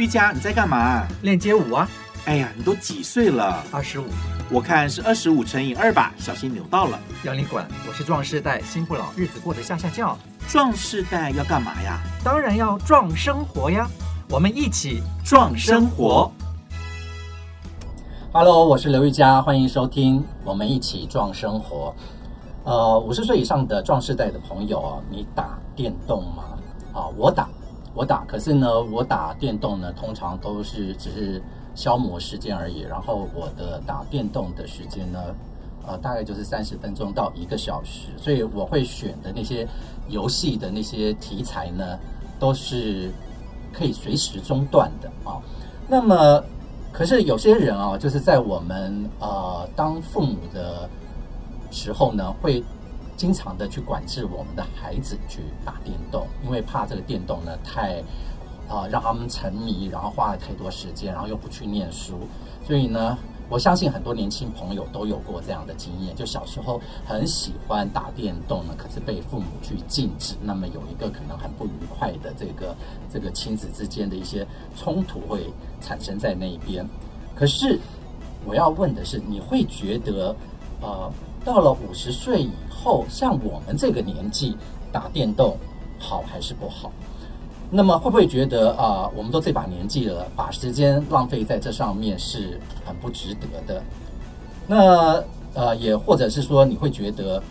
玉佳，你在干嘛？练街舞啊！哎呀，你都几岁了？二十五。我看是二十五乘以二吧，小心扭到了。要你管！我是壮世代，心不老，日子过得下下叫。壮世代要干嘛呀？当然要壮生活呀！我们一起壮生活。Hello，我是刘玉佳，欢迎收听我们一起壮生活。呃，五十岁以上的壮世代的朋友啊，你打电动吗？啊，我打。我打，可是呢，我打电动呢，通常都是只是消磨时间而已。然后我的打电动的时间呢，呃，大概就是三十分钟到一个小时。所以我会选的那些游戏的那些题材呢，都是可以随时中断的啊。那么，可是有些人啊，就是在我们呃当父母的时候呢，会。经常的去管制我们的孩子去打电动，因为怕这个电动呢太啊、让他们沉迷，然后花了太多时间，然后又不去念书，所以呢，我相信很多年轻朋友都有过这样的经验，就小时候很喜欢打电动呢，可是被父母去禁止，那么有一个可能很不愉快的这个这个亲子之间的一些冲突会产生在那一边。可是我要问的是，你会觉得呃？到了五十岁以后，像我们这个年纪打电动好还是不好？那么会不会觉得啊、我们都这把年纪了，把时间浪费在这上面是很不值得的？那呃，也或者是说，你会觉得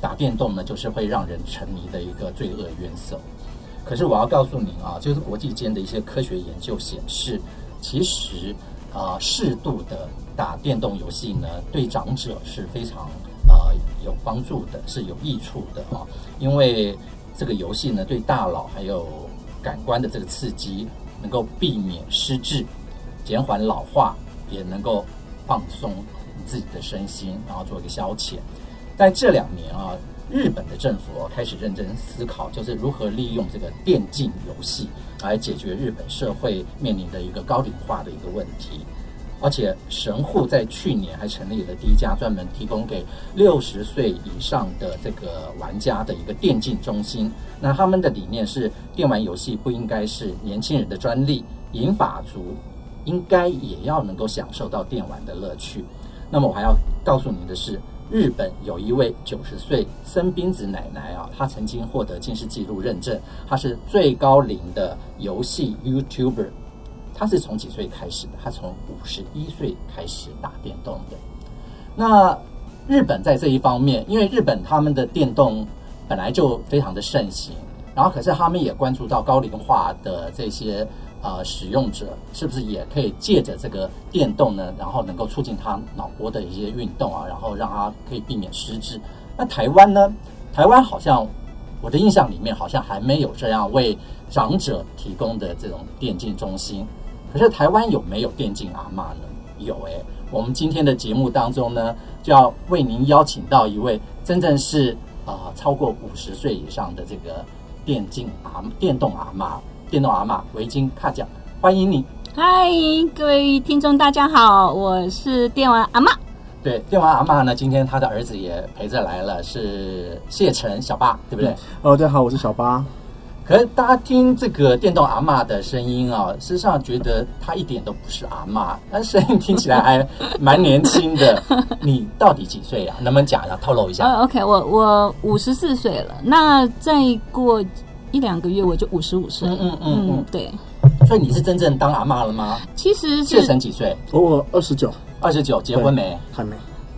打电动呢，就是会让人沉迷的一个罪恶渊藪？可是我要告诉您啊，就是国际间的一些科学研究显示，其实啊、适度的打电动游戏呢，对长者是非常。呃，有帮助的，是有益处的啊，因为这个游戏呢，对大脑还有感官的这个刺激，能够避免失智，减缓老化，也能够放松自己的身心，然后做一个消遣。在这两年啊，日本的政府开始认真思考，就是如何利用这个电竞游戏来解决日本社会面临的一个高龄化的一个问题。而且神户在去年还成立了第一家专门提供给六十岁以上的这个玩家的一个电竞中心。那他们的理念是，电玩游戏不应该是年轻人的专利，银发族应该也要能够享受到电玩的乐趣。那么我还要告诉你的是，日本有一位九十岁森滨子奶奶啊，她曾经获得近视记录认证，她是最高龄的游戏 YouTuber。他是从几岁开始的？他从五十一岁开始打电动的。那日本在这一方面，因为日本他们的电动本来就非常的盛行，然后可是他们也关注到高龄化的这些呃使用者，是不是也可以借着这个电动呢，然后能够促进他脑波的一些运动啊，然后让他可以避免失智。那台湾呢？台湾好像我的印象里面好像还没有这样为长者提供的这种电竞中心。可是台湾有没有电竞阿嬷呢？有诶，我们今天的节目当中呢，就要为您邀请到一位真正是啊、呃、超过五十岁以上的这个电竞阿电动阿嬷，电动阿嬷维京卡奖，欢迎你！嗨，各位听众大家好，我是电玩阿嬷。对，电玩阿嬷呢，今天他的儿子也陪着来了，是谢晨小八，对不对？哦，大家好，我是小八。可是大家听这个电动阿嬷的声音啊，事实上觉得她一点都不是阿嬷，但声音听起来还蛮年轻的。你到底几岁呀、啊？能不能讲一下，透露一下？呃、uh,，OK，我我五十四岁了。那再过一两个月我就五十五岁。嗯嗯嗯嗯，对。所以你是真正当阿嬷了吗？其实是谢承几岁？我二十九。二十九，结婚没？还没。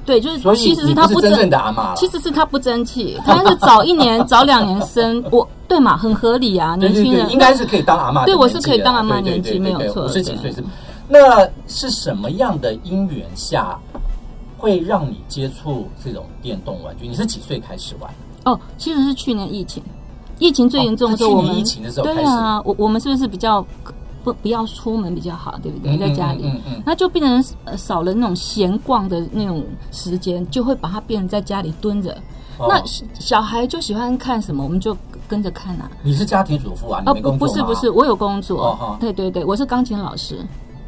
对，就是其实是他不真正的阿嬷，其实是他不争气，他是早一年、早两年生，我对嘛，很合理啊，年轻人应该是可以当阿妈。对，我是可以当阿妈，年纪没有错。五十几岁是，那是什么样的因缘下会让你接触这种电动玩具？你是几岁开始玩？哦，其实是去年疫情，疫情最严重的时候，我们疫情的时候，对啊，我我们是不是比较？不不要出门比较好，对不对？在家里，嗯嗯那就变成少了那种闲逛的那种时间，就会把它变成在家里蹲着。哦、那小孩就喜欢看什么，我们就跟着看啊。你是家庭主妇啊？你没工作吗？不是不是，我有工作。哦、对对对，我是钢琴老师。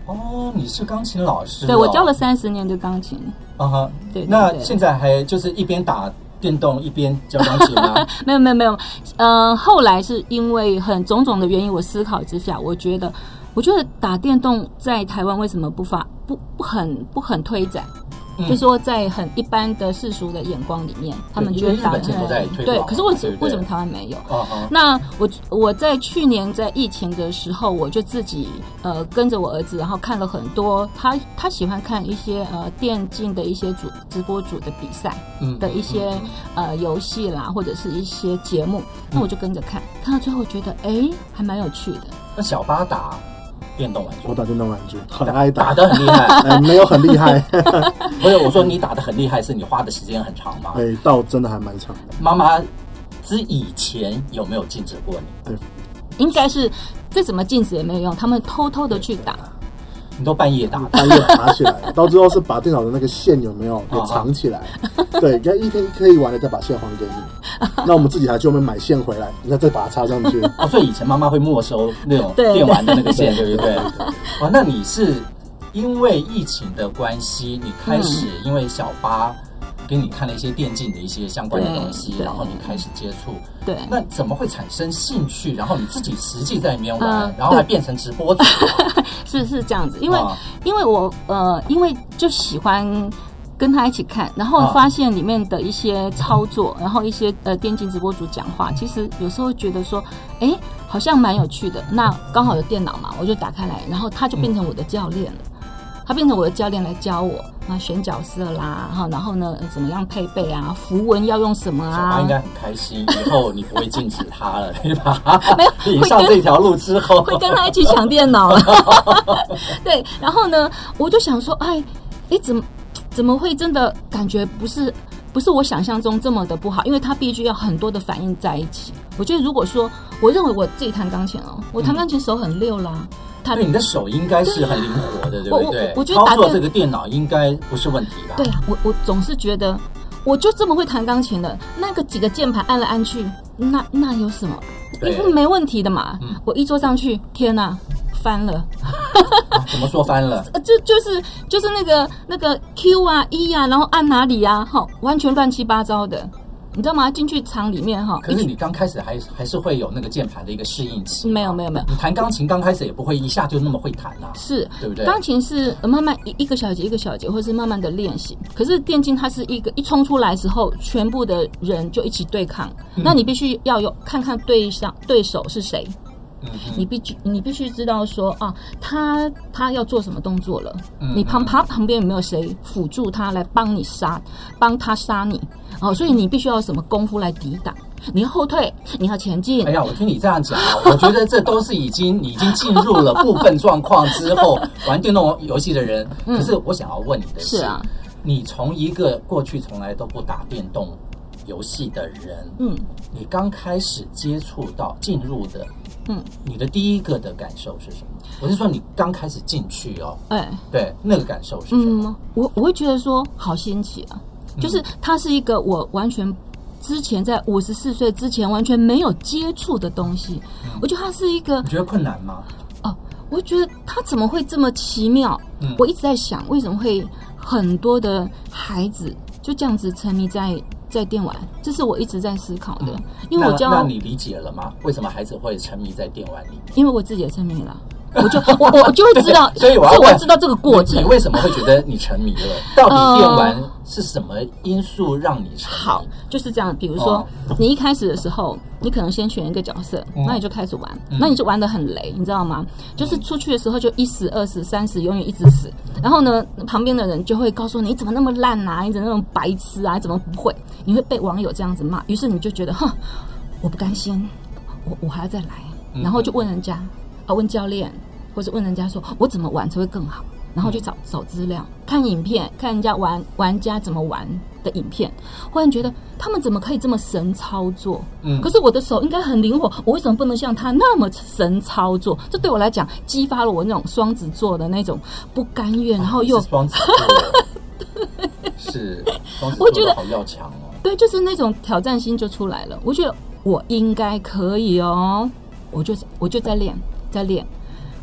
哦，你是钢琴老师、哦？对，我教了三十年的钢琴。啊哈，对，对，对。那现在还就是一边打电动一边教钢琴吗？没有没有没有，嗯，后来是因为很种种的原因，我思考之下，我觉得我觉得打电动在台湾为什么不发不不很不很推展？嗯、就是说，在很一般的世俗的眼光里面，他们觉得打很对。可是为什么为什么台湾没有？哦哦、那我我在去年在疫情的时候，我就自己呃跟着我儿子，然后看了很多他他喜欢看一些呃电竞的一些主直播主的比赛的一些、嗯嗯、呃游戏啦，或者是一些节目，那我就跟着看，看到最后觉得哎还蛮有趣的。那小巴打。电动玩具，我打电动玩具很爱打，打的很厉害，哎，没有很厉害。不是，我说你打的很厉害，是你花的时间很长吗？哎，倒真的还蛮长的。妈妈之以前有没有禁止过你？对，应该是再怎么禁止也没有用，他们偷偷的去打。你都半夜打，半夜爬起来，到最后是把电脑的那个线有没有给藏起来？对，跟一天可以玩了再把线还给你。那我们自己还去外面买线回来，你再再把它插上去。哦，所以以前妈妈会没收那种电玩的那个线，对不对？哦，那你是因为疫情的关系，你开始因为小八给你看了一些电竞的一些相关的东西，然后你开始接触。对，那怎么会产生兴趣？然后你自己实际在里面玩，然后还变成直播主。是是这样子，因为、哦、因为我呃，因为就喜欢跟他一起看，然后发现里面的一些操作，哦、然后一些呃电竞直播主讲话，其实有时候觉得说，哎，好像蛮有趣的。那刚好有电脑嘛，我就打开来，然后他就变成我的教练了。嗯他变成我的教练来教我啊，选角色啦，哈，然后呢，怎么样配备啊，符文要用什么啊？小八应该很开心，以后你不会禁止他了，对吧？没有，你 上这条路之后会跟他一起抢电脑了。对，然后呢，我就想说，哎，哎，怎么怎么会真的感觉不是不是我想象中这么的不好？因为他必须要很多的反应在一起。我觉得如果说，我认为我自己弹钢琴哦，我弹钢琴手很溜啦。嗯对，你的手应该是很灵活的，对，不对？我，我觉得打操作这个电脑应该不是问题吧？对啊，我我总是觉得，我就这么会弹钢琴的，那个几个键盘按来按去，那那有什么？对因为没问题的嘛。嗯、我一坐上去，天哪，翻了！啊、怎么说翻了？就就是就是那个那个 Q 啊 E 啊，然后按哪里啊？哈，完全乱七八糟的。你知道吗？进去厂里面哈，可是你刚开始还还是会有那个键盘的一个适应期。没有没有没有，你弹钢琴刚开始也不会一下就那么会弹啊，是，对不对？钢琴是慢慢一一个小节一个小节，或是慢慢的练习。可是电竞它是一个一冲出来之后，全部的人就一起对抗，嗯、那你必须要有看看对象对手是谁。嗯、你必须你必须知道说啊，他他要做什么动作了？嗯、你旁旁旁边有没有谁辅助他来帮你杀，帮他杀你？哦，所以你必须要有什么功夫来抵挡？你要后退，你要前进。哎呀，我听你这样讲啊，我觉得这都是已经已经进入了部分状况之后玩电动游戏的人。嗯、可是我想要问你的是，是啊，你从一个过去从来都不打电动游戏的人，嗯，你刚开始接触到进入的。嗯，你的第一个的感受是什么？我是说你刚开始进去哦，哎，对，那个感受是什么？嗯，我我会觉得说好新奇啊，就是它是一个我完全之前在五十四岁之前完全没有接触的东西。嗯，我觉得它是一个，你觉得困难吗？哦，我觉得它怎么会这么奇妙？嗯，我一直在想，为什么会很多的孩子就这样子沉迷在。在电玩，这是我一直在思考的，嗯、因为我教那，那你理解了吗？为什么孩子会沉迷在电玩里？因为我自己也沉迷了。我就我我就会知道，所以我要我知道这个过程。你为什么会觉得你沉迷了？到底电玩是什么因素让你沉迷？好，就是这样。比如说，你一开始的时候，你可能先选一个角色，那你就开始玩，那你就玩的很雷，你知道吗？就是出去的时候就一死、二死、三死，永远一直死。然后呢，旁边的人就会告诉你：你怎么那么烂啊？你怎么那种白痴啊？你怎么不会？你会被网友这样子骂。于是你就觉得，哼，我不甘心，我我还要再来。然后就问人家。问教练，或者问人家说：“我怎么玩才会更好？”然后去找找资料，看影片，看人家玩玩家怎么玩的影片。忽然觉得他们怎么可以这么神操作？嗯，可是我的手应该很灵活，我为什么不能像他那么神操作？这对我来讲，激发了我那种双子座的那种不甘愿，然后又双子座，是双子座，我觉得好要强哦。对，就是那种挑战心就出来了。我觉得我应该可以哦，我就我就在练。在练，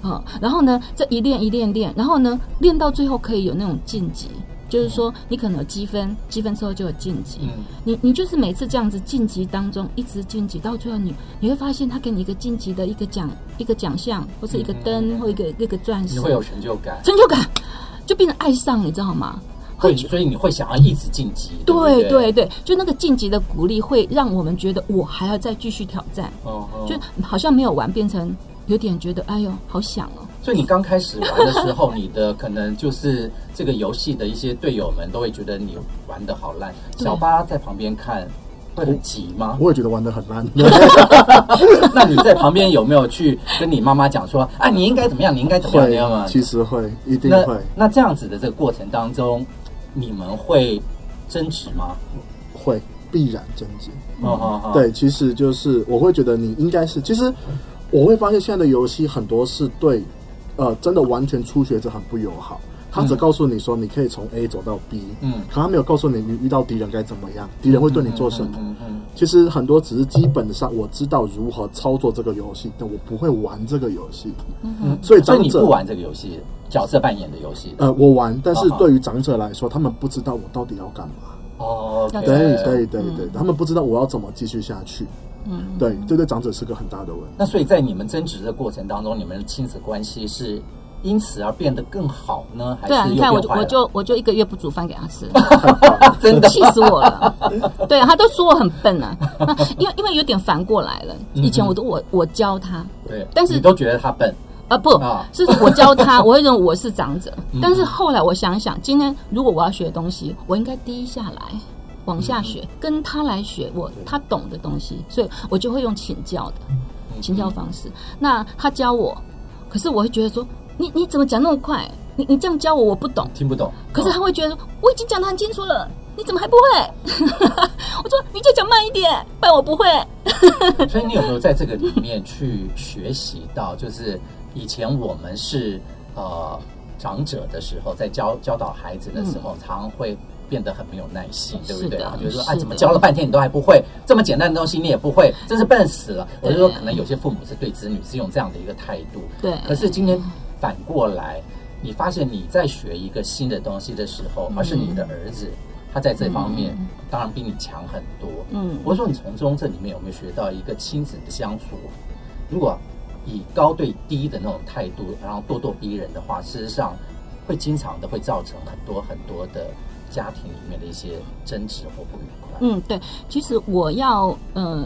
啊、哦，然后呢，这一练一练练，然后呢，练到最后可以有那种晋级，就是说你可能有积分，积分之后就有晋级。嗯，你你就是每次这样子晋级当中一直晋级，到最后你你会发现他给你一个晋级的一个奖一个奖项，或是一个灯、嗯、或一个一个钻石，你会有成就感，成就感。就变成爱上，你知道吗？会，所以你会想要一直晋级。对对对，就那个晋级的鼓励，会让我们觉得我还要再继续挑战。哦，哦，就好像没有完，变成有点觉得哎呦，好想哦。所以你刚开始玩的时候，你的可能就是这个游戏的一些队友们都会觉得你玩的好烂。小八在旁边看会很急吗？我也觉得玩的很烂。那你在旁边有没有去跟你妈妈讲说啊，你应该怎么样？你应该怎么样吗？其实会，一定会。那，那这样子的这个过程当中。你们会争执吗？会，必然争执。哦哦哦，对，其实就是我会觉得你应该是，其实我会发现现在的游戏很多是对，呃，真的完全初学者很不友好。他只告诉你说你可以从 A 走到 B，嗯，可他没有告诉你你遇到敌人该怎么样，敌人会对你做什么。嗯嗯。其实很多只是基本上我知道如何操作这个游戏，但我不会玩这个游戏。嗯嗯。所以长者，所以你不玩这个游戏。角色扮演的游戏，呃，我玩，但是对于长者来说，他们不知道我到底要干嘛。哦，对对对对，他们不知道我要怎么继续下去。嗯，对，这对长者是个很大的问题。那所以在你们争执的过程当中，你们的亲子关系是因此而变得更好呢？还是？对啊，你看我我就我就一个月不煮饭给他吃，真的气死我了。对啊，他都说我很笨啊，因为因为有点反过来了。以前我都我我教他，对，但是你都觉得他笨。啊不，是我教他，我会认为我是长者。但是后来我想想，今天如果我要学东西，我应该低下来往下学，跟他来学我他懂的东西，所以我就会用请教的请教方式。那他教我，可是我会觉得说，你你怎么讲那么快？你你这样教我，我不懂，听不懂。可是他会觉得我已经讲的很清楚了，你怎么还不会？我说你就讲慢一点，不然我不会。所以你有没有在这个里面去学习到，就是？以前我们是呃长者的时候，在教教导孩子的时候，常会变得很没有耐心，对不对啊？就是说，哎，怎么教了半天你都还不会？这么简单的东西你也不会，真是笨死了。我就说，可能有些父母是对子女是用这样的一个态度。对。可是今天反过来，你发现你在学一个新的东西的时候，而是你的儿子，他在这方面当然比你强很多。嗯。我说，你从中这里面有没有学到一个亲子的相处？如果。以高对低的那种态度，然后咄咄逼人的话，事实上会经常的会造成很多很多的家庭里面的一些争执或不愉快。嗯，对，其实我要，嗯、呃，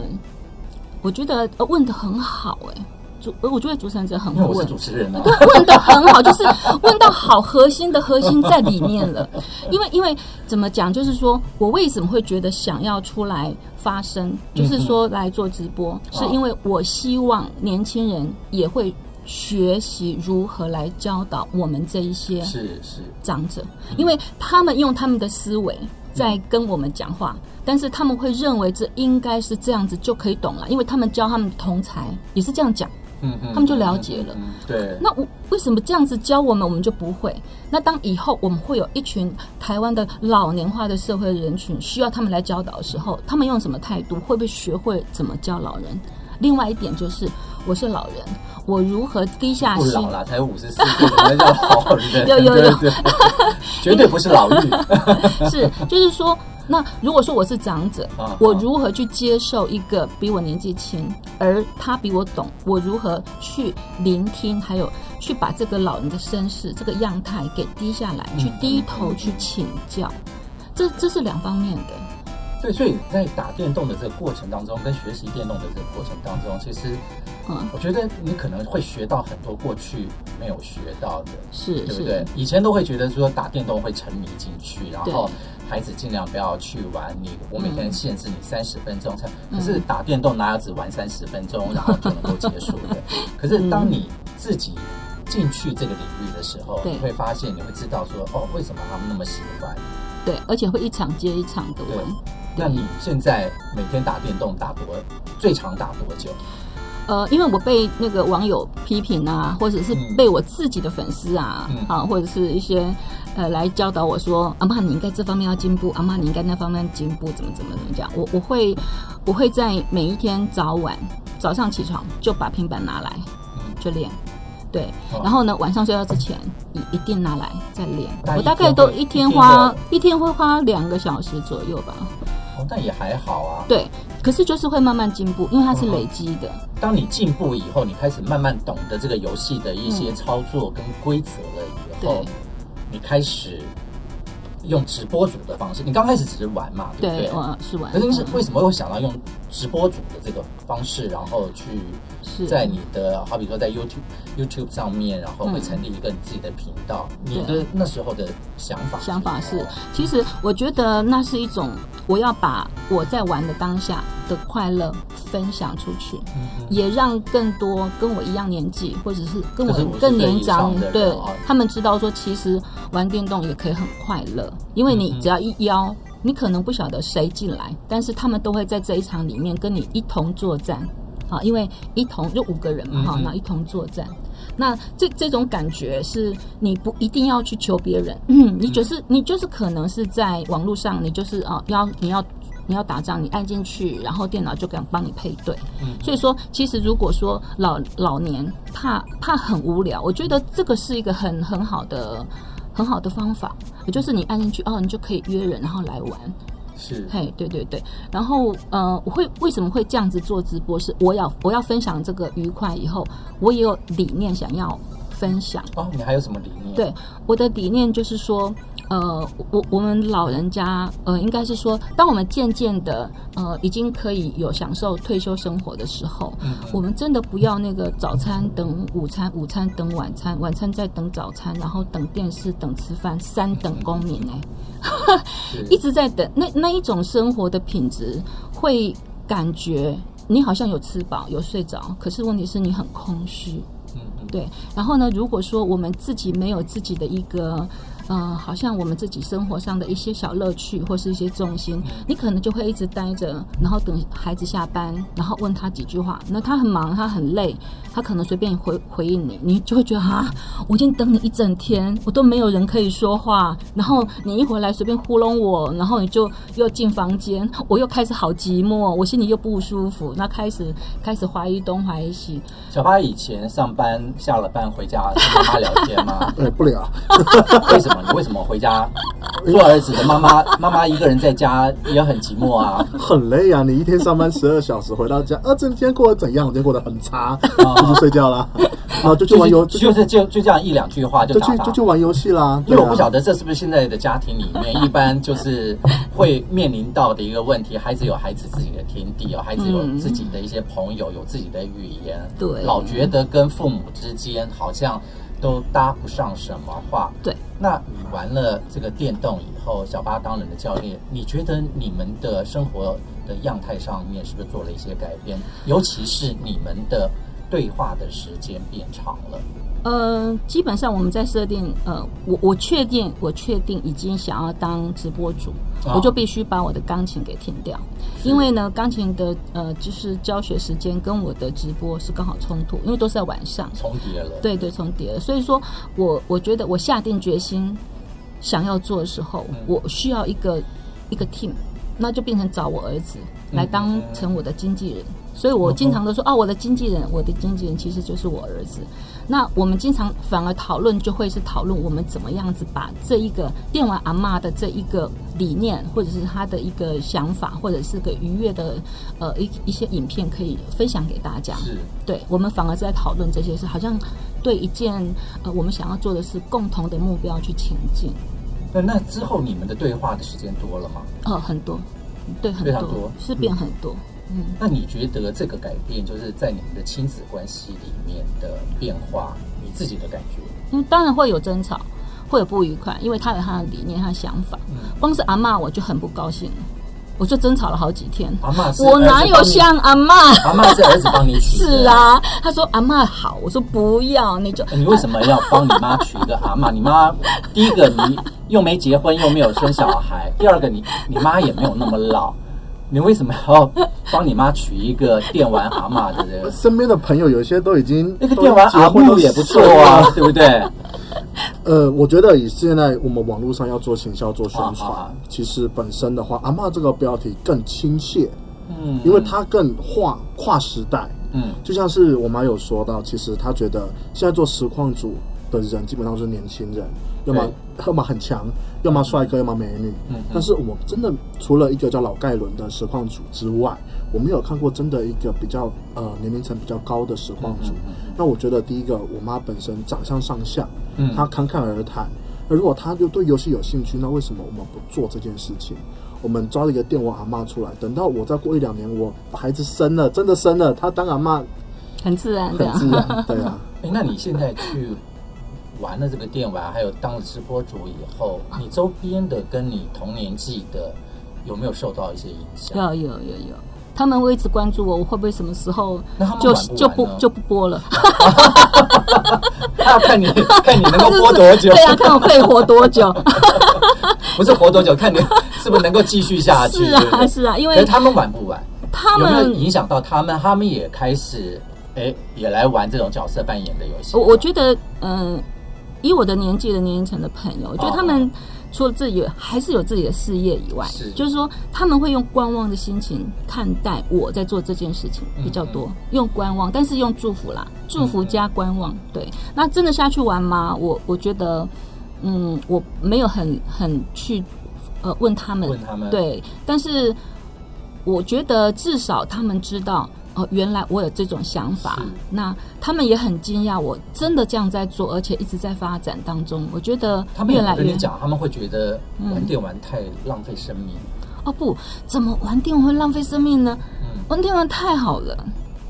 我觉得问的很好，哎。主，我觉得主持人很会问，我是主持人啊，对，问的很好，就是问到好核心的核心在里面了。因为，因为怎么讲，就是说我为什么会觉得想要出来发声，就是说来做直播，是因为我希望年轻人也会学习如何来教导我们这一些是是长者，因为他们用他们的思维在跟我们讲话。但是他们会认为这应该是这样子就可以懂了，因为他们教他们的同才也是这样讲。嗯，他们就了解了。嗯，对。那我为什么这样子教我们，我们就不会？那当以后我们会有一群台湾的老年化的社会人群需要他们来教导的时候，他们用什么态度？会不会学会怎么教老人？另外一点就是，我是老人，我如何低下心？不老了，才五十四岁，怎么叫老人？有 有有，绝对不是老嫗。是，就是说。那如果说我是长者，我如何去接受一个比我年纪轻，而他比我懂？我如何去聆听，还有去把这个老人的身世、这个样态给低下来，去低头去请教？这这是两方面的。对，所以在打电动的这个过程当中，跟学习电动的这个过程当中，其实，嗯，我觉得你可能会学到很多过去没有学到的，是，对不对？以前都会觉得说打电动会沉迷进去，然后。孩子尽量不要去玩你，我每天限制你三十分钟才。可是打电动哪有只玩三十分钟然后就能够结束的？可是当你自己进去这个领域的时候，你会发现，你会知道说，哦，为什么他们那么喜欢？对，而且会一场接一场的玩。那你现在每天打电动打多最长打多久？呃，因为我被那个网友批评啊，或者是被我自己的粉丝啊，嗯、啊，或者是一些呃来教导我说，阿妈你应该这方面要进步，阿妈你应该那方面进步，怎么怎么怎么讲？我我会我会在每一天早晚早上起床就把平板拿来就练，对，然后呢晚上睡觉之前一一定拿来再练。大我大概都一天花一天会花两个小时左右吧。哦，但也还好啊。对，可是就是会慢慢进步，因为它是累积的。嗯、当你进步以后，你开始慢慢懂得这个游戏的一些操作跟规则了以后，嗯、你开始。用直播组的方式，你刚开始只是玩嘛，对不对？对，是玩。可是是为什么会想到用直播组的这个方式，然后去在你的好比说在 YouTube YouTube 上面，然后会成立一个你自己的频道？嗯、你的那时候的想法？想法是，其实我觉得那是一种，我要把我在玩的当下的快乐分享出去，嗯、也让更多跟我一样年纪或者是跟我更年长，对，哦、他们知道说，其实玩电动也可以很快乐。因为你只要一邀，你可能不晓得谁进来，但是他们都会在这一场里面跟你一同作战，啊，因为一同就五个人嘛，哈，那一同作战，那这这种感觉是你不一定要去求别人，嗯，你就是你就是可能是在网络上，你就是啊要你要你要打仗，你按进去，然后电脑就敢帮你配对，所以说其实如果说老老年怕怕很无聊，我觉得这个是一个很很好的。很好的方法，也就是你按进去哦，你就可以约人，然后来玩。是，嘿，对对对。然后呃，我会为什么会这样子做直播？是我要我要分享这个愉快以后，我也有理念想要分享。哦，你还有什么理念？对，我的理念就是说。呃，我我们老人家，呃，应该是说，当我们渐渐的，呃，已经可以有享受退休生活的时候，嗯嗯，我们真的不要那个早餐等午餐，午餐等晚餐，晚餐再等早餐，然后等电视，等吃饭，三等公民 哎，一直在等，那那一种生活的品质，会感觉你好像有吃饱，有睡着，可是问题是你很空虚，对。然后呢，如果说我们自己没有自己的一个。嗯、呃，好像我们自己生活上的一些小乐趣，或是一些重心，你可能就会一直待着，然后等孩子下班，然后问他几句话。那他很忙，他很累，他可能随便回回应你，你就会觉得啊，我已经等你一整天，我都没有人可以说话。然后你一回来随便糊弄我，然后你就又进房间，我又开始好寂寞，我心里又不舒服，那开始开始怀疑东怀疑西。小八以前上班下了班回家跟他妈聊天吗？对，不聊。为什么？你为什么回家做儿子的妈妈？妈妈一个人在家也很寂寞啊，很累啊！你一天上班十二小时，回到家啊，这天过得怎样？我今天过得很差，就去睡觉了，然后就去玩游，就是就就这样一两句话就就去就去玩游戏啦。因为我不晓得这是不是现在的家庭里面一般就是会面临到的一个问题：孩子有孩子自己的天地哦，孩子有自己的一些朋友，有自己的语言，对，老觉得跟父母之间好像。都搭不上什么话。对，那你玩了这个电动以后，小巴当人的教练，你觉得你们的生活的样态上面是不是做了一些改变？尤其是你们的对话的时间变长了。呃，基本上我们在设定，呃，我我确定，我确定已经想要当直播主，哦、我就必须把我的钢琴给停掉，因为呢，钢琴的呃，就是教学时间跟我的直播是刚好冲突，因为都是在晚上，重叠了，对对，重叠了，所以说我我觉得我下定决心想要做的时候，嗯、我需要一个一个 team，那就变成找我儿子来当成我的经纪人，嗯、所以我经常都说，哦、啊，我的经纪人，我的经纪人其实就是我儿子。那我们经常反而讨论，就会是讨论我们怎么样子把这一个电玩阿嬷的这一个理念，或者是他的一个想法，或者是个愉悦的呃一一些影片，可以分享给大家。是，对，我们反而在讨论这些事，好像对一件呃我们想要做的是共同的目标去前进。那那之后你们的对话的时间多了吗？呃，很多，对，很多，多是变很多。嗯嗯，那你觉得这个改变就是在你们的亲子关系里面的变化，你自己的感觉？嗯，当然会有争吵，会有不愉快，因为他有他的理念、他的想法。嗯，光是阿嬷我就很不高兴，我就争吵了好几天。我哪有像阿嬷？阿嬷是儿子帮你取的。是啊，他说阿嬷好，我说不要，你就你为什么要帮你妈取一个阿嬷？你妈第一个你又没结婚，又没有生小孩，第二个你你妈也没有那么老。你为什么要帮你妈取一个电玩阿嬷的？人？身边的朋友有些都已经那个电玩阿嬷也不错啊，对不对？呃，我觉得以现在我们网络上要做行销、做宣传，其实本身的话，阿嬷这个标题更亲切，嗯，因为它更跨跨时代，嗯，就像是我妈有说到，其实她觉得现在做实况组的人基本上都是年轻人，要么要么很强，要么帅哥，要么美女。嗯，但是我真的除了一个叫老盖伦的实况主之外，我没有看过真的一个比较呃年龄层比较高的实况主。那我觉得第一个，我妈本身长相上相，嗯，她侃侃而谈。那如果她就对游戏有兴趣，那为什么我们不做这件事情？我们抓了一个电玩阿妈出来，等到我再过一两年，我把孩子生了，真的生了，她当阿妈。很自然的，很自然，对啊。哎，那你现在去玩了这个电玩，还有当了直播主以后，你周边的跟你同年纪的有没有受到一些影响？有有有有，他们会一直关注我，我会不会什么时候就就不就不播了？他要看你看你能够播多久？对啊，看我可以活多久？不是活多久，看你是不是能够继续下去？是啊，是啊，因为他们玩不玩？他们有没有影响到他们？他们也开始。哎，也来玩这种角色扮演的游戏。我我觉得，嗯、呃，以我的年纪的年龄层的朋友，我觉得他们除了自己还是有自己的事业以外，是就是说他们会用观望的心情看待我在做这件事情比较多，嗯、用观望，但是用祝福啦，祝福加观望。嗯、对，那真的下去玩吗？我我觉得，嗯，我没有很很去呃问他们，问他们对，但是我觉得至少他们知道。哦，原来我有这种想法，那他们也很惊讶，我真的这样在做，而且一直在发展当中。我觉得越来越，他们跟你讲，他们会觉得玩电玩太浪费生命。嗯、哦不，怎么玩电玩会浪费生命呢？嗯、玩电玩太好了，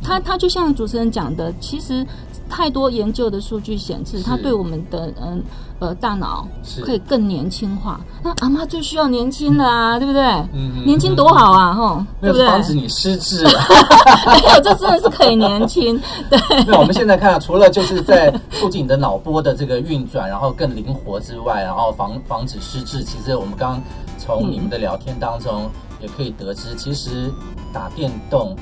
他他就像主持人讲的，其实。太多研究的数据显示，它对我们的嗯呃大脑可以更年轻化。那阿妈最需要年轻的啊，对不对？嗯，年轻多好啊，吼，对不对？防止你失智。没有，这真的是可以年轻。对。那我们现在看，除了就是在促进你的脑波的这个运转，然后更灵活之外，然后防防止失智。其实我们刚刚从你们的聊天当中也可以得知，其实打电动。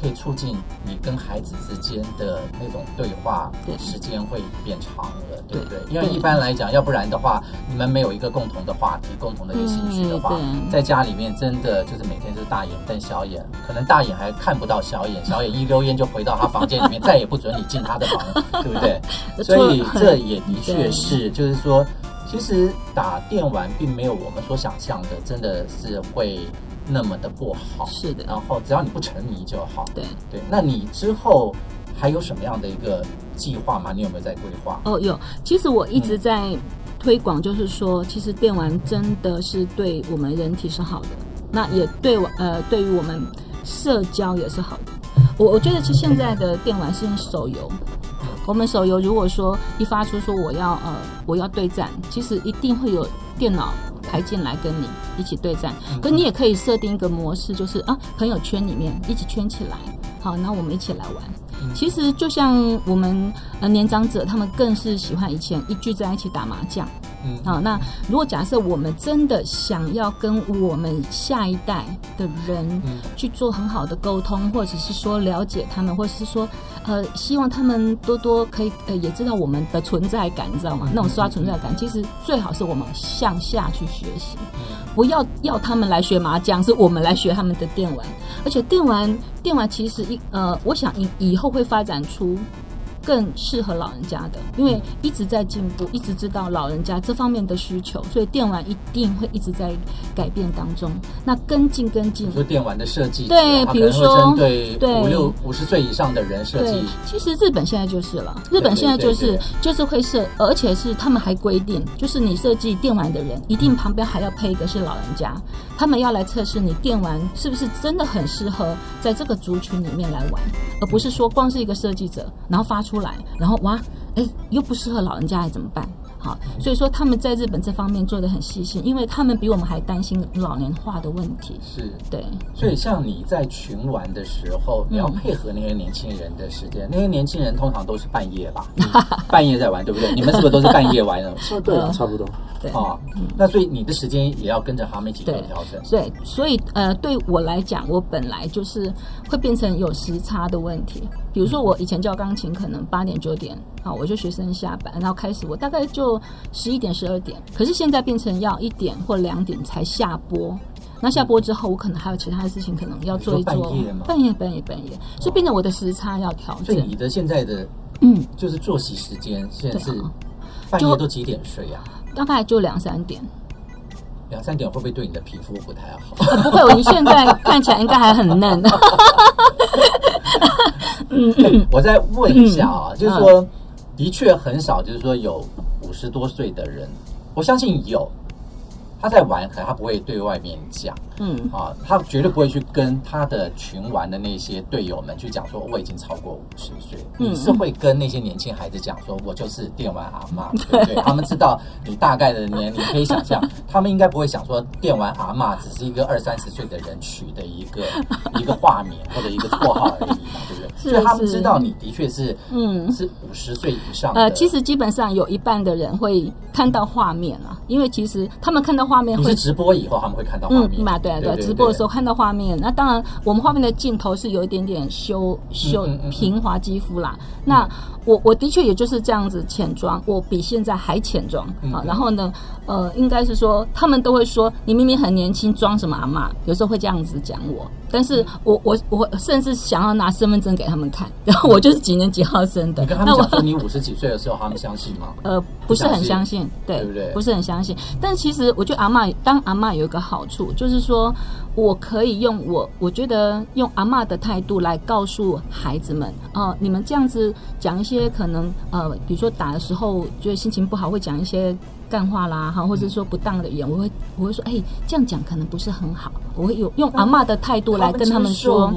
可以促进你跟孩子之间的那种对话，时间会变长了，对，对不对？因为一般来讲，要不然的话，你们没有一个共同的话题、共同的一个兴趣的话，嗯、在家里面真的就是每天就是大眼瞪小眼，可能大眼还看不到小眼，小眼 一溜烟就回到他房间里面，再也不准你进他的房，对不对？所以这也的确是，就是说，其实打电玩并没有我们所想象的，真的是会。那么的不好，是的。然后只要你不沉迷就好。对对，那你之后还有什么样的一个计划吗？你有没有在规划？哦，有。其实我一直在推广，就是说，嗯、其实电玩真的是对我们人体是好的，那也对我呃，对于我们社交也是好的。我我觉得，其实现在的电玩是用手游。我们手游如果说一发出说我要呃我要对战，其实一定会有电脑。排进来跟你一起对战，可你也可以设定一个模式，就是啊，朋友圈里面一起圈起来，好，那我们一起来玩。其实就像我们呃年长者，他们更是喜欢以前一聚在一起打麻将。嗯，好，那如果假设我们真的想要跟我们下一代的人去做很好的沟通，或者是说了解他们，或者是说呃希望他们多多可以呃也知道我们的存在感，你知道吗？那种刷存在感，其实最好是我们向下去学习，不要要他们来学麻将，是我们来学他们的电玩，而且电玩电玩其实一呃，我想以以后会发展出。更适合老人家的，因为一直在进步，一直知道老人家这方面的需求，所以电玩一定会一直在改变当中。那跟进跟进，说电玩的设计，对，比如说对五六五十岁以上的人设计。其实日本现在就是了，日本现在就是就是会设，而且是他们还规定，就是你设计电玩的人，一定旁边还要配一个是老人家，他们要来测试你电玩是不是真的很适合在这个族群里面来玩，而不是说光是一个设计者，然后发出。来，然后哇，哎，又不适合老人家，还怎么办？好，所以说他们在日本这方面做的很细心，因为他们比我们还担心老年化的问题。是，对。所以像你在群玩的时候，你要配合那些年轻人的时间，嗯、那些年轻人通常都是半夜吧，半夜在玩，对不对？你们是不是都是半夜玩 的？对啊，差不多。对啊，那所以你的时间也要跟着他们一起做调整。对，所以呃，对我来讲，我本来就是会变成有时差的问题。比如说，我以前教钢琴，可能八点九点啊，我就学生下班，然后开始，我大概就十一点十二点。可是现在变成要一点或两点才下播，那下播之后，我可能还有其他的事情，可能要做一做。半夜半夜半夜半夜，所以变成我的时差要调整。所以你的现在的嗯，就是作息时间现在是。半夜都几点睡呀？大概就两三点。两三点会不会对你的皮肤不太好？不会，我现在看起来应该还很嫩。嗯，我再问一下啊，就是说，的确很少，就是说有五十多岁的人，我相信有。他在玩，可能他不会对外面讲，嗯啊，他绝对不会去跟他的群玩的那些队友们去讲说，我已经超过五十岁。嗯，你是会跟那些年轻孩子讲说，我就是电玩阿妈，对不对？他们知道你大概的年龄，可以想象，他们应该不会想说，电玩阿妈只是一个二三十岁的人取的一个 一个画面或者一个绰号而已嘛，对不对？所以他们知道你的确是，嗯，是五十岁以上。呃，其实基本上有一半的人会看到画面啊，因为其实他们看到。画面会你是直播以后他们会看到画面，对啊对，直播的时候看到画面。那当然，我们画面的镜头是有一点点修修平滑肌肤啦。那我我的确也就是这样子浅妆，我比现在还浅妆啊。然后呢，呃，应该是说他们都会说你明明很年轻，装什么阿嬷？有时候会这样子讲我。但是我我我甚至想要拿身份证给他们看，然后我就是几年几号生的。你跟他们你五十几岁的时候，他们相信吗？呃，不是很相信，对，对不对？不是很相信。但其实我觉得阿嬷当阿嬷有一个好处，就是说我可以用我我觉得用阿嬷的态度来告诉孩子们哦、呃，你们这样子讲一些可能呃，比如说打的时候觉得心情不好，会讲一些。干话啦，哈，或者说不当的语言，我会我会说，哎，这样讲可能不是很好。我会有用阿嬷的态度来跟他们说，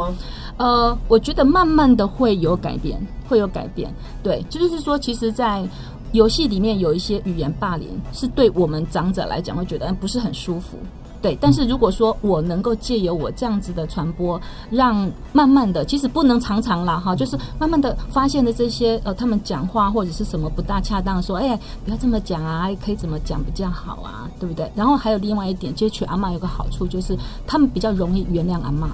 呃，我觉得慢慢的会有改变，会有改变。对，就是说，其实，在游戏里面有一些语言霸凌，是对我们长者来讲会觉得不是很舒服。对，但是如果说我能够借由我这样子的传播，让慢慢的，其实不能常常啦哈，就是慢慢的发现的这些呃，他们讲话或者是什么不大恰当，说哎，不要这么讲啊，可以怎么讲比较好啊，对不对？然后还有另外一点，接取阿妈有个好处就是他们比较容易原谅阿妈。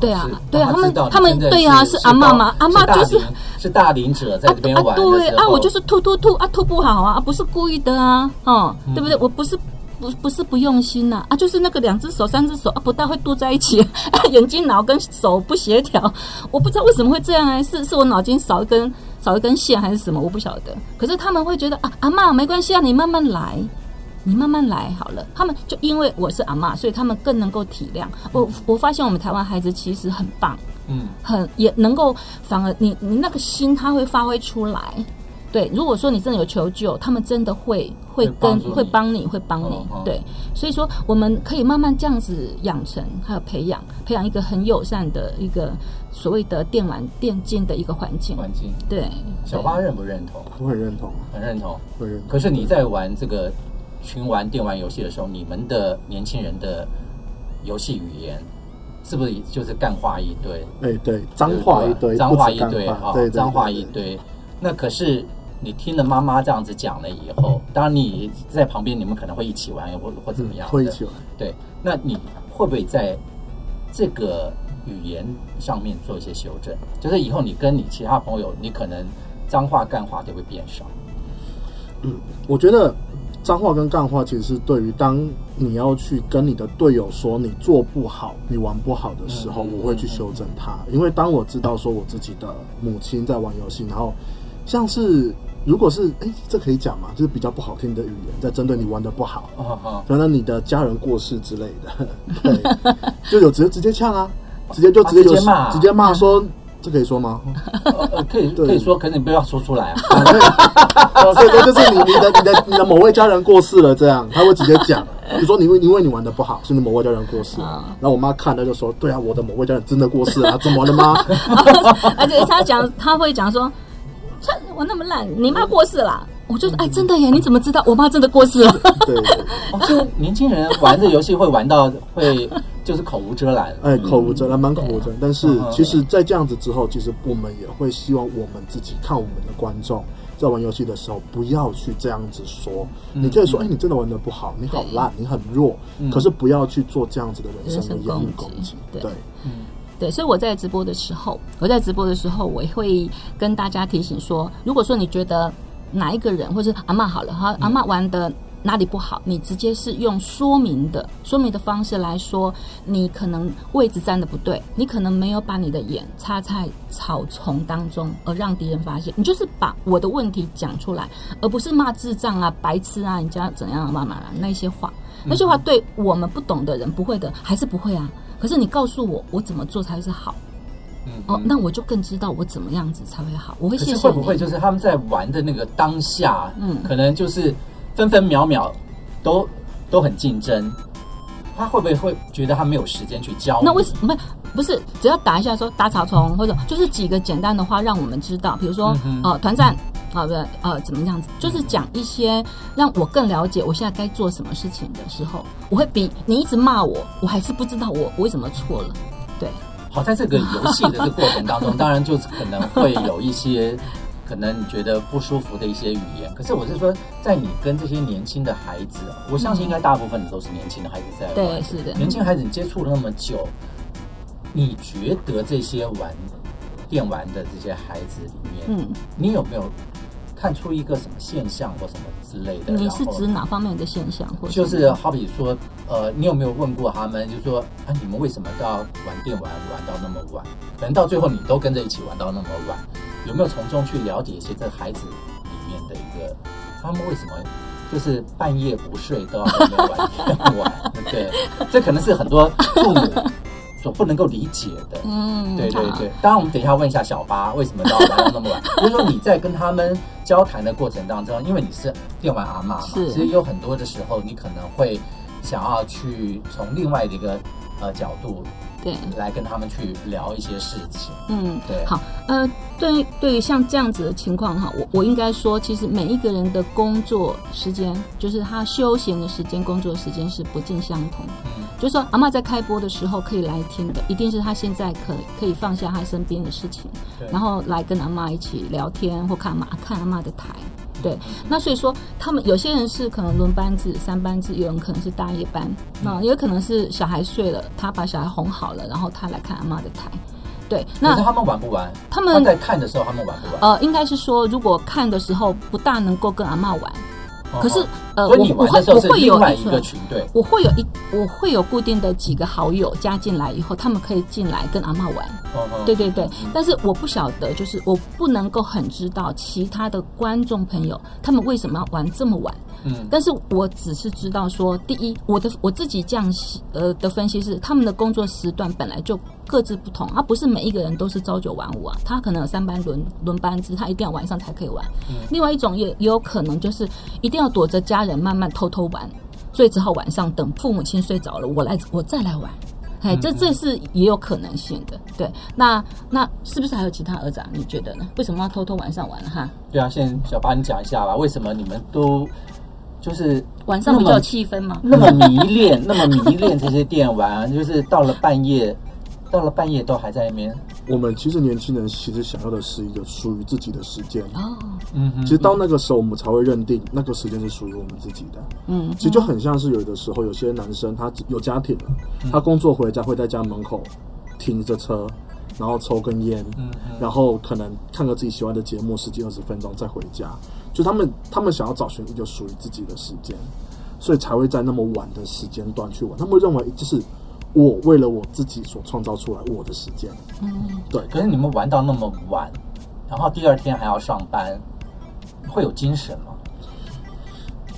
对啊，对啊，他们他们对啊，是阿妈嘛，阿妈就是是大龄者在这边玩。对啊，我就是吐吐吐啊，吐不好啊，不是故意的啊，哦，对不对？我不是。不不是不用心呐啊，啊，就是那个两只手、三只手啊，不大会剁在一起，啊、眼睛、脑跟手不协调，我不知道为什么会这样哎，是是我脑筋少一根少一根线还是什么？我不晓得。可是他们会觉得啊，阿嬷没关系啊，你慢慢来，你慢慢来好了。他们就因为我是阿嬷，所以他们更能够体谅我。我发现我们台湾孩子其实很棒，嗯，很也能够，反而你你那个心他会发挥出来。对，如果说你真的有求救，他们真的会会跟会帮你会帮你。哦哦、对，所以说我们可以慢慢这样子养成，还有培养培养一个很友善的一个所谓的电玩电竞的一个环境。环境对，小八认不认同？我很认同，很认同。会认同。可是你在玩这个群玩电玩游戏的时候，你们的年轻人的游戏语言是不是就是干话一堆？哎，对，脏话一堆，脏话一堆哈，脏话一堆。那可是。你听了妈妈这样子讲了以后，当然你在旁边，你们可能会一起玩，或或怎么样？会一起玩。对，那你会不会在这个语言上面做一些修正？就是以后你跟你其他朋友，你可能脏话干话就会变少。嗯，我觉得脏话跟干话其实是对于当你要去跟你的队友说你做不好、你玩不好的时候，嗯、我会去修正他。因为当我知道说我自己的母亲在玩游戏，然后像是。如果是哎，这可以讲吗？就是比较不好听的语言，在针对你玩的不好，可能你的家人过世之类的，对，就有直接直接呛啊，直接就直接有直接骂说，这可以说吗？可以可以说，可是你不要说出来啊。所以说就是你你的你的你的某位家人过世了，这样他会直接讲，比如说你因为因为你玩的不好，是你某位家人过世，然后我妈看了就说，对啊，我的某位家人真的过世了，怎么了吗？而且他讲他会讲说。我那么烂，你妈过世了，我就说，哎，真的耶！你怎么知道我妈真的过世了？对，就年轻人玩这游戏会玩到会就是口无遮拦，哎，口无遮拦，蛮口无遮拦。但是其实，在这样子之后，其实我们也会希望我们自己看我们的观众在玩游戏的时候，不要去这样子说。你可以说，哎，你真的玩的不好，你好烂，你很弱，可是不要去做这样子的人身的言语攻击。对，嗯。对，所以我在直播的时候，我在直播的时候，我会跟大家提醒说，如果说你觉得哪一个人或者阿嬷好了哈，阿嬷玩的哪里不好，你直接是用说明的说明的方式来说，你可能位置站的不对，你可能没有把你的眼插在草丛当中，而让敌人发现。你就是把我的问题讲出来，而不是骂智障啊、白痴啊、人家怎样骂骂啊那些话。那些话对我们不懂的人不会的，还是不会啊。可是你告诉我，我怎么做才是好？嗯，哦，那我就更知道我怎么样子才会好。我会谢谢你。会不会就是他们在玩的那个当下，嗯，可能就是分分秒秒都都很竞争，他会不会会觉得他没有时间去教？那为什么不是？只要打一下说打草丛，或者就是几个简单的话，让我们知道，比如说呃团战啊，不呃怎么样子，就是讲一些让我更了解我现在该做什么事情的时候，我会比你一直骂我，我还是不知道我我为什么错了，对。好，在这个游戏的这个过程当中，当然就是可能会有一些可能你觉得不舒服的一些语言。可是我是说，在你跟这些年轻的孩子，我相信应该大部分的都是年轻的孩子在玩。对，是的。年轻孩子，你接触了那么久，你觉得这些玩电玩的这些孩子里面，嗯，你有没有？看出一个什么现象或什么之类的？你是指哪方面的现象？或就是好比说，呃，你有没有问过他们？就是说，啊，你们为什么都要玩电玩玩到那么晚？可能到最后你都跟着一起玩到那么晚，有没有从中去了解一些这孩子里面的一个，他们为什么就是半夜不睡都要玩电玩？对，这可能是很多父母。所不能够理解的，嗯，对对对。当然，我们等一下问一下小八，为什么到那么晚？就是说你在跟他们交谈的过程当中，因为你是电玩阿嬷嘛，其实有很多的时候，你可能会想要去从另外的一个呃角度。对，来跟他们去聊一些事情。嗯，对，好，呃，对，对于像这样子的情况哈，我我应该说，其实每一个人的工作时间，就是他休闲的时间、工作时间是不尽相同。嗯，就是说阿妈在开播的时候可以来听的，一定是他现在可可以放下他身边的事情，然后来跟阿妈一起聊天或看阿嬷看阿妈的台。对，那所以说，他们有些人是可能轮班制、三班制，有人可能是大夜班，那也有可能是小孩睡了，他把小孩哄好了，然后他来看阿妈的台。对，那他们玩不玩？他们在看的时候，他们玩不玩？呃，应该是说，如果看的时候不大能够跟阿妈玩。可是，呃，我我会我会有一个群队，我会有一我会有固定的几个好友加进来以后，他们可以进来跟阿妈玩。对对对，但是我不晓得，就是我不能够很知道其他的观众朋友他们为什么要玩这么晚。嗯，但是我只是知道说，第一，我的我自己这样呃的分析是，他们的工作时段本来就各自不同，而不是每一个人都是朝九晚五啊。他可能有三班轮轮班制，他一定要晚上才可以玩。嗯，另外一种也也有可能就是一定要躲着家人慢慢偷偷玩，所以只好晚上等父母亲睡着了，我来我再来玩。哎，这这是也有可能性的。对，那那是不是还有其他儿子啊？你觉得呢？为什么要偷偷晚上玩哈？对啊，先小巴你讲一下吧，为什么你们都？就是晚上比较有气氛嘛，那么迷恋，那么迷恋这些电玩，就是到了半夜，到了半夜都还在那边。我们其实年轻人其实想要的是一个属于自己的时间。哦，嗯，其实到那个时候我们才会认定那个时间是属于我们自己的，嗯，其实就很像是有的时候有些男生他有家庭了，他工作回家会在家门口停着车，然后抽根烟，嗯，然后可能看个自己喜欢的节目十几二十分钟再回家。就他们，他们想要找寻一个属于自己的时间，所以才会在那么晚的时间段去玩。他们会认为，就是我为了我自己所创造出来我的时间。嗯，对。可是你们玩到那么晚，然后第二天还要上班，会有精神吗？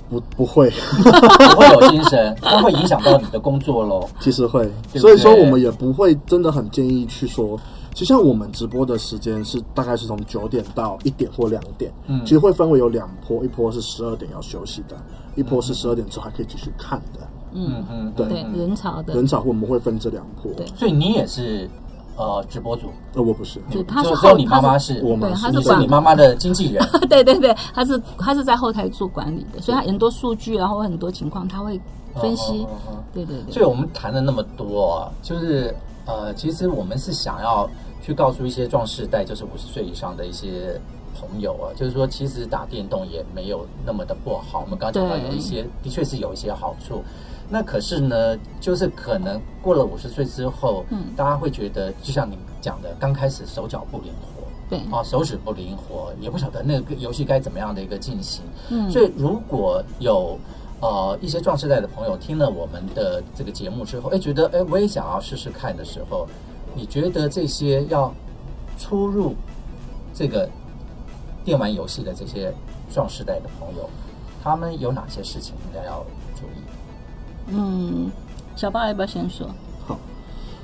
不，不会，不会有精神，那会影响到你的工作喽。其实会，所以说我们也不会真的很建议去说。其实像我们直播的时间是大概是从九点到一点或两点，嗯，其实会分为有两波，一波是十二点要休息的，一波是十二点之后还可以继续看的，嗯嗯，对，人潮的。人潮我们会分这两波，对，所以你也是呃直播主，呃我不是，就他是说你妈妈是，我们是你是你妈妈的经纪人，对对对，他是他是在后台做管理的，所以他很多数据，然后很多情况他会分析，对对对，所以我们谈了那么多，就是呃其实我们是想要。去告诉一些壮世代，就是五十岁以上的一些朋友啊，就是说，其实打电动也没有那么的不好。我们刚刚讲到有一些，的确是有一些好处。那可是呢，就是可能过了五十岁之后，嗯，大家会觉得，就像你讲的，刚开始手脚不灵活，对啊，手指不灵活，也不晓得那个游戏该怎么样的一个进行。嗯，所以如果有。呃一些壮世代的朋友听了我们的这个节目之后，哎，觉得哎我也想要试试看的时候，你觉得这些要出入这个电玩游戏的这些壮世代的朋友，他们有哪些事情应该要？嗯，小巴要不要先说？好，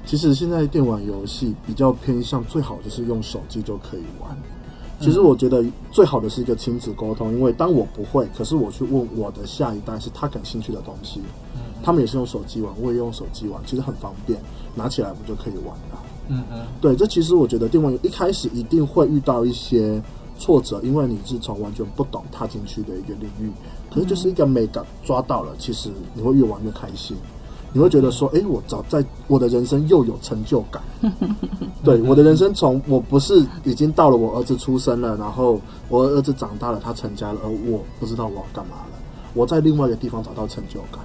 其实现在电玩游戏比较偏向，最好就是用手机就可以玩。其实我觉得最好的是一个亲子沟通，因为当我不会，可是我去问我的下一代是他感兴趣的东西，他们也是用手机玩，我也用手机玩，其实很方便，拿起来我就可以玩了。嗯嗯，对，这其实我觉得电玩一开始一定会遇到一些挫折，因为你是从完全不懂踏进去的一个领域，可是就是一个美感抓到了，其实你会越玩越开心。你会觉得说，哎，我早在我的人生又有成就感。对，我的人生从我不是已经到了我儿子出生了，然后我儿子长大了，他成家了，而我不知道我要干嘛了。我在另外一个地方找到成就感。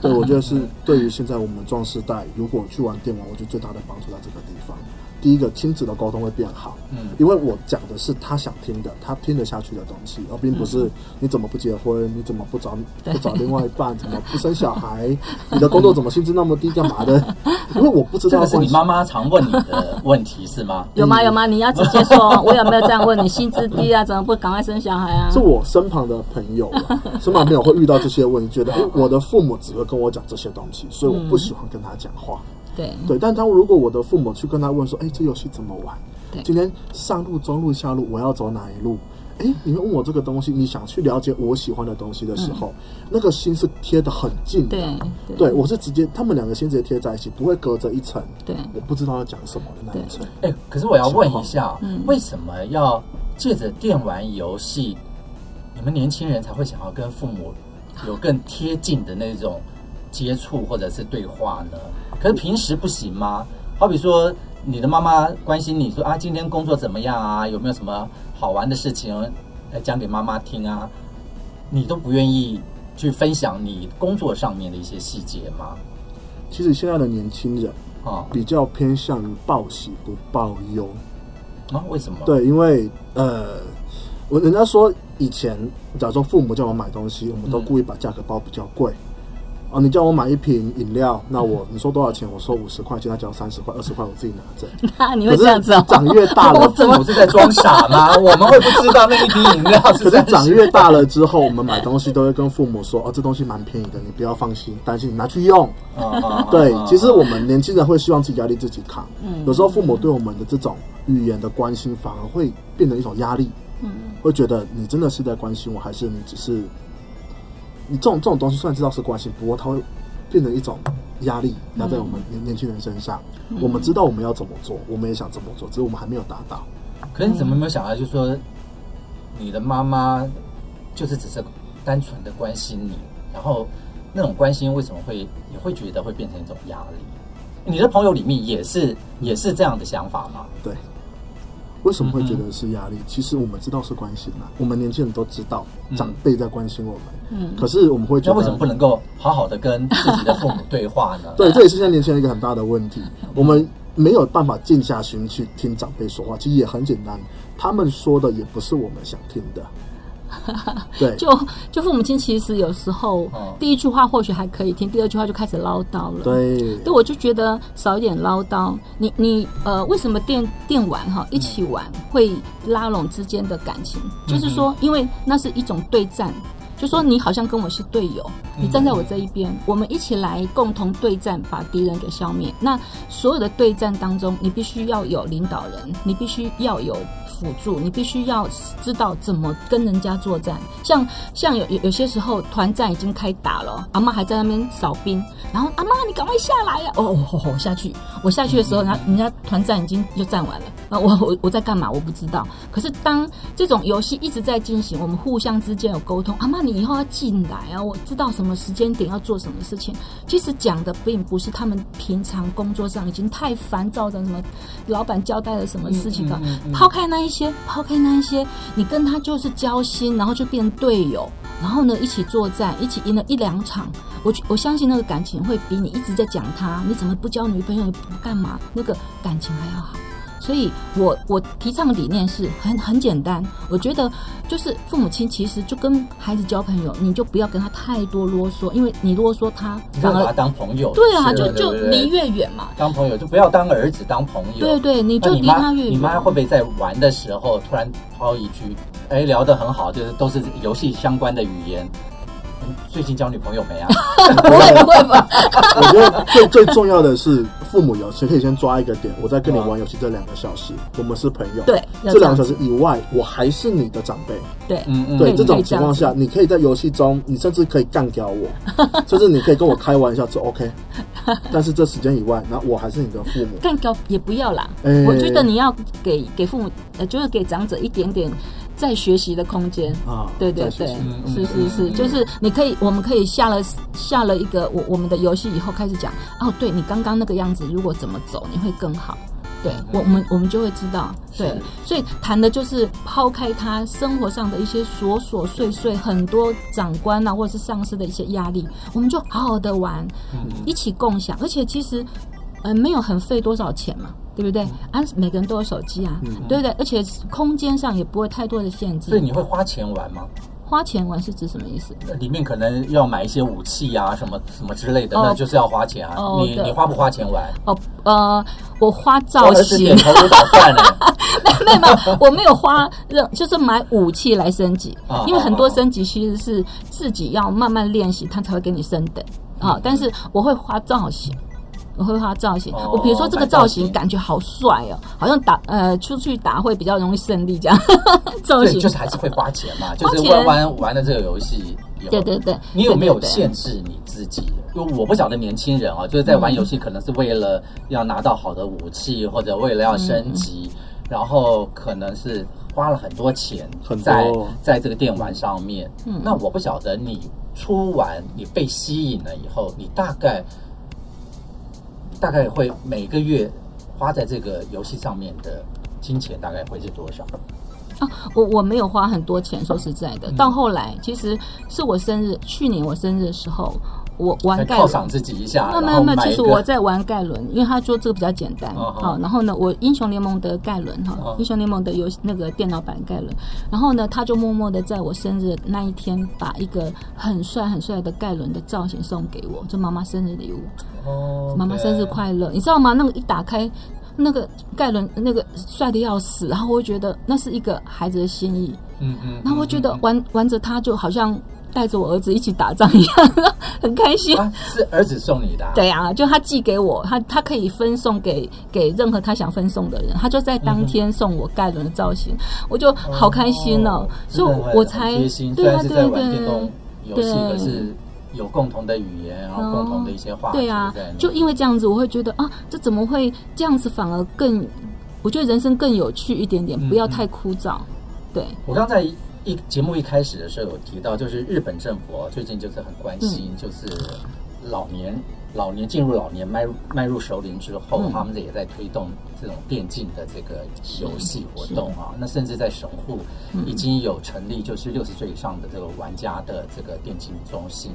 对，我觉得是对于现在我们壮世代，如果去玩电玩，我觉得最大的帮助在这个地方。第一个亲子的沟通会变好，嗯，因为我讲的是他想听的，他听得下去的东西，而并不是你怎么不结婚，你怎么不找不找另外一半，怎么不生小孩，你的工作怎么薪资那么低，干嘛的？因为我不知道。这是你妈妈常问你的问题是吗？有吗？有吗？你要直接说，我有没有这样问你？薪资低啊，怎么不赶快生小孩啊？是我身旁的朋友，身旁朋友会遇到这些问题，觉得哎，我的父母只会跟我讲这些东西，所以我不喜欢跟他讲话。对对，但当如果我的父母去跟他问说，哎，这游戏怎么玩？对，今天上路、中路、下路，我要走哪一路？哎，你们问我这个东西，你想去了解我喜欢的东西的时候，嗯、那个心是贴的很近的。对，对，对，我是直接，他们两个心直接贴在一起，不会隔着一层。对，我不知道要讲什么的那一层。哎，可是我要问一下，嗯、为什么要借着电玩游戏，你们年轻人才会想要跟父母有更贴近的那种接触或者是对话呢？可是平时不行吗？好比说，你的妈妈关心你说啊，今天工作怎么样啊？有没有什么好玩的事情来讲给妈妈听啊？你都不愿意去分享你工作上面的一些细节吗？其实现在的年轻人啊，比较偏向于报喜不报忧啊？为什么？对，因为呃，我人家说以前，假如说父母叫我买东西，我们都故意把价格报比较贵。哦，你叫我买一瓶饮料，那我你说多少钱？我说五十块，现在交三十块，二十块我自己拿着。那 你会这样子哦？长越大了，我怎么是在装傻吗？我们会不知道那一瓶饮料是？可是长越大了之后，我们买东西都会跟父母说：“哦，这东西蛮便宜的，你不要放心，担心你拿去用。”对，其实我们年轻人会希望自己压力自己扛。有时候父母对我们的这种语言的关心，反而会变成一种压力。嗯，会觉得你真的是在关心我，还是你只是？你这种这种东西虽然知道是关心，不过它会变成一种压力压在我们年年轻人身上。嗯、我们知道我们要怎么做，我们也想怎么做，只是我们还没有达到。可是你怎么没有想到，就是说你的妈妈就是只是单纯的关心你，然后那种关心为什么会你会觉得会变成一种压力？你的朋友里面也是也是这样的想法吗？对。为什么会觉得是压力？嗯、其实我们知道是关心嘛，我们年轻人都知道长辈在关心我们。嗯，可是我们会觉得，那为什么不能够好好的跟自己的父母对话呢？对，这也是现在年轻人一个很大的问题。我们没有办法静下心去听长辈说话，其实也很简单，他们说的也不是我们想听的。对，就就父母亲其实有时候第一句话或许还可以听，第二句话就开始唠叨了。对，对，我就觉得少一点唠叨。你你呃，为什么电电玩哈一起玩会拉拢之间的感情？就是说，因为那是一种对战。就说你好像跟我是队友，你站在我这一边，我们一起来共同对战，把敌人给消灭。那所有的对战当中，你必须要有领导人，你必须要有辅助，你必须要知道怎么跟人家作战。像像有有有些时候团战已经开打了，阿妈还在那边扫兵，然后阿妈你赶快下来呀！哦哦哦，下去，我下去的时候，然后人家团战已经就战完了。啊，我我我在干嘛？我不知道。可是当这种游戏一直在进行，我们互相之间有沟通。阿妈，你以后要进来啊！我知道什么时间点要做什么事情。其实讲的并不是他们平常工作上已经太烦躁的什么，老板交代了什么事情的。抛开那一些，抛开那一些，你跟他就是交心，然后就变队友，然后呢一起作战，一起赢了一两场。我我相信那个感情会比你一直在讲他，你怎么不交女朋友，你不干嘛，那个感情还要好。所以我我提倡的理念是很很简单，我觉得就是父母亲其实就跟孩子交朋友，你就不要跟他太多啰嗦，因为你啰嗦他，反而把他当朋友，对啊，就就离越远嘛。当朋友就不要当儿子当朋友，对对，你就离他越远。你妈会不会在玩的时候突然抛一句，哎，聊得很好，就是都是游戏相关的语言？最近交女朋友没啊？不会不会吧？我觉得最最重要的是父母有谁可以先抓一个点，我在跟你玩游戏这两个小时，我们是朋友。对，这两个小时以外，我还是你的长辈。对，嗯嗯。对，这种情况下，你可以在游戏中，你甚至可以干掉我，甚至你可以跟我开玩笑，这 OK。但是这时间以外，那我还是你的父母。干掉也不要啦。我觉得你要给给父母，呃，就是给长者一点点。在学习的空间。啊，对对对，是是是，就是你可以，我们可以下了下了一个我我们的游戏以后开始讲哦，对你刚刚那个样子，如果怎么走你会更好，对我我们我们就会知道，对，所以谈的就是抛开他生活上的一些琐琐碎碎，很多长官啊或者是上司的一些压力，我们就好好的玩，一起共享，而且其实呃没有很费多少钱嘛。对不对？啊，每个人都有手机啊，嗯、对不对？而且空间上也不会太多的限制。所以你会花钱玩吗？花钱玩是指什么意思？里面可能要买一些武器啊，什么什么之类的，哦、那就是要花钱啊。哦、你你花不花钱玩？哦，呃，我花造型。没有没有，我没有花，就是买武器来升级。哦、因为很多升级其实是自己要慢慢练习，他才会给你升等啊。嗯、但是我会花造型。我会画造型，我比如说这个造型感觉好帅哦，好像打呃出去打会比较容易胜利这样。造型就是还是会花钱嘛，就是玩玩玩的这个游戏。对对对，你有没有限制你自己？因为我不晓得年轻人啊，就是在玩游戏可能是为了要拿到好的武器，或者为了要升级，然后可能是花了很多钱在在这个电玩上面。嗯那我不晓得你出完你被吸引了以后，你大概。大概会每个月花在这个游戏上面的金钱大概会是多少？啊，我我没有花很多钱，说实在的。到后来，其实是我生日，去年我生日的时候。我玩盖伦，犒赏自己一下。没有没有没有，其实我在玩盖伦，因为他说这个比较简单。好，然后呢，我英雄联盟的盖伦哈，英雄联盟的游戏那个电脑版盖伦。然后呢，他就默默的在我生日那一天，把一个很帅很帅的盖伦的造型送给我，就妈妈生日礼物。哦，妈妈生日快乐！你知道吗？那个一打开，那个盖伦那个帅的要死，然后我会觉得那是一个孩子的心意。嗯嗯。然后我觉得玩玩着他就好像。带着我儿子一起打仗一样，很开心。啊，是儿子送你的？对啊，就他寄给我，他他可以分送给给任何他想分送的人。他就在当天送我盖伦的造型，我就好开心哦。所以我才对啊，对对对，游戏可是有共同的语言，然后共同的一些话。对啊，就因为这样子，我会觉得啊，这怎么会这样子？反而更，我觉得人生更有趣一点点，不要太枯燥。对，我刚才。一节目一开始的时候有提到，就是日本政府最近就是很关心，就是老年老年进入老年迈入迈入熟龄之后，他们也在推动这种电竞的这个游戏活动啊。那甚至在神户已经有成立，就是六十岁以上的这个玩家的这个电竞中心。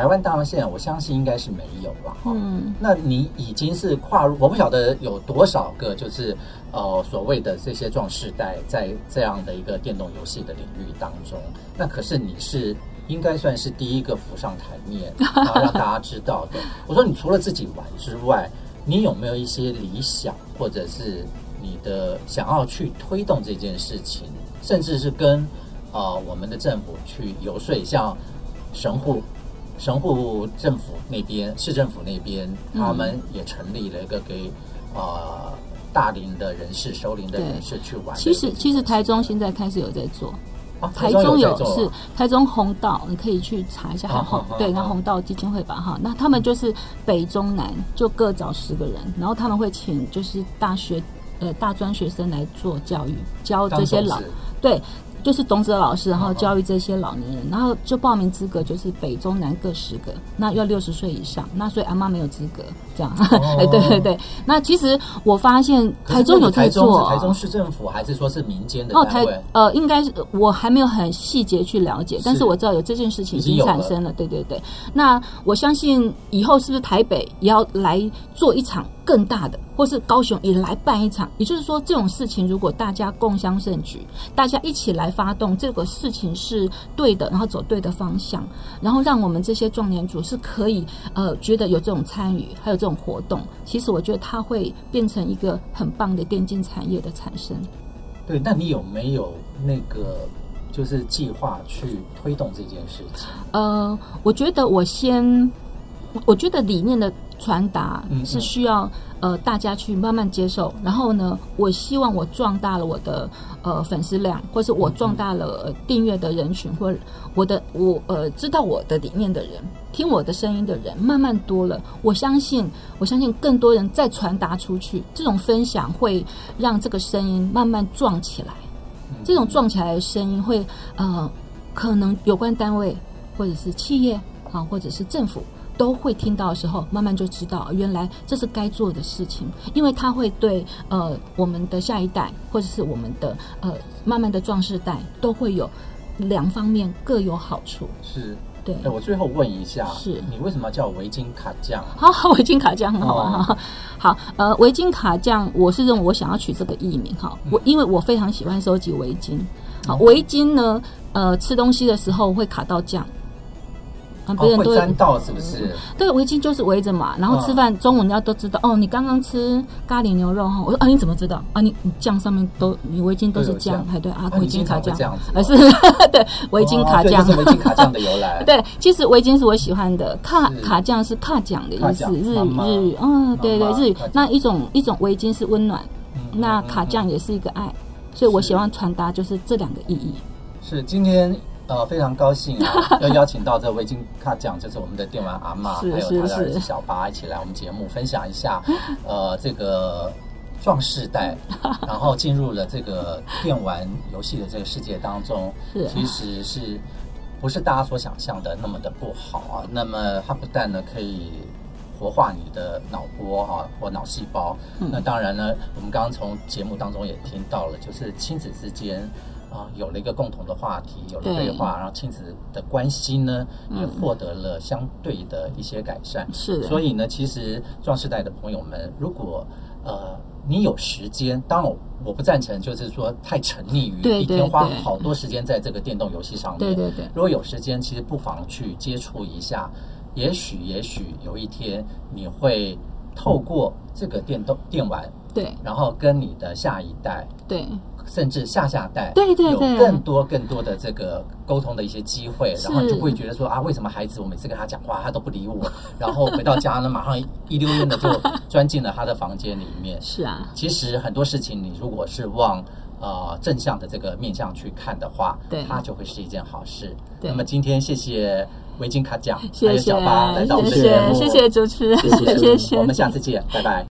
台湾当然现在我相信应该是没有了哈。嗯，那你已经是跨入，我不晓得有多少个就是呃所谓的这些壮士代在这样的一个电动游戏的领域当中，那可是你是应该算是第一个浮上台面，然后让大家知道的。我说你除了自己玩之外，你有没有一些理想，或者是你的想要去推动这件事情，甚至是跟呃我们的政府去游说，像神户。神户政府那边，市政府那边，他们也成立了一个给呃大龄的人士、收龄的人士去玩。其实，其实台中现在开始有在做，啊、台中有，有是台中红道，你可以去查一下，还红对，然后弘道基金会吧，哈，那他们就是北中南就各找十个人，然后他们会请就是大学呃大专学生来做教育，教这些老对。就是董哲老师，然后教育这些老年人，然后就报名资格就是北中南各十个，那要六十岁以上，那所以阿妈没有资格这样。哎，对对对，那其实我发现台中有在做，台中市政府还是说是民间的？哦，台呃，应该是我还没有很细节去了解，但是我知道有这件事情已经产生了。对对对，那我相信以后是不是台北也要来做一场？更大的，或是高雄也来办一场。也就是说，这种事情如果大家共襄盛举，大家一起来发动，这个事情是对的，然后走对的方向，然后让我们这些壮年组是可以呃觉得有这种参与，还有这种活动。其实我觉得它会变成一个很棒的电竞产业的产生。对，那你有没有那个就是计划去推动这件事情？呃，我觉得我先，我觉得理念的传达是需要呃大家去慢慢接受。然后呢，我希望我壮大了我的呃粉丝量，或是我壮大了订阅的人群，或我的我呃知道我的理念的人，听我的声音的人慢慢多了。我相信，我相信更多人再传达出去，这种分享会让这个声音慢慢壮起来。这种壮起来的声音会，呃，可能有关单位或者是企业啊，或者是政府都会听到的时候，慢慢就知道原来这是该做的事情，因为它会对呃我们的下一代或者是我们的呃慢慢的壮士代都会有两方面各有好处。是。对，我最后问一下，是你为什么要叫围巾卡酱？好，好，维京卡酱很好玩哈。好，呃，围巾卡酱，我是认为我想要取这个艺名哈，我因为我非常喜欢收集围巾。好，围巾呢，呃，吃东西的时候会卡到酱。别人都会沾到是不是？对，围巾就是围着嘛。然后吃饭中午，人家都知道哦。你刚刚吃咖喱牛肉哈，我说啊，你怎么知道啊？你你酱上面都你围巾都是酱，还对啊？围巾卡酱，而是对围巾卡酱？这是围巾卡酱的由来。对，其实围巾是我喜欢的，卡卡酱是卡酱的意思，日语日语。嗯，对对日语。那一种一种围巾是温暖，那卡酱也是一个爱，所以我喜欢传达就是这两个意义。是今天。呃，非常高兴啊，要邀请到这维京卡酱，就是我们的电玩阿妈，还有他的儿子小八一起来我们节目分享一下，呃，这个壮士代，然后进入了这个电玩游戏的这个世界当中，其实是不是大家所想象的那么的不好啊？那么它不但呢可以活化你的脑波哈、啊、或脑细胞，那当然呢，我们刚刚从节目当中也听到了，就是亲子之间。啊，有了一个共同的话题，有了对话，然后亲子的关系呢，也获得了相对的一些改善。是的，所以呢，其实壮世代的朋友们，如果呃你有时间，当然我我不赞成，就是说太沉溺于一天花好多时间在这个电动游戏上面。对对对。如果有时间，其实不妨去接触一下，也许也许有一天你会透过这个电动电玩，对，然后跟你的下一代，对。甚至下下代，对对对，有更多更多的这个沟通的一些机会，然后就会觉得说啊，为什么孩子我每次跟他讲话，他都不理我，然后回到家呢，马上一溜烟的就钻进了他的房间里面。是啊，其实很多事情，你如果是往呃正向的这个面向去看的话，对，它就会是一件好事。对，那么今天谢谢维金卡酱，谢谢。还有小巴来到我们的节目，谢谢主持人，谢谢，谢谢，我们下次见，拜拜。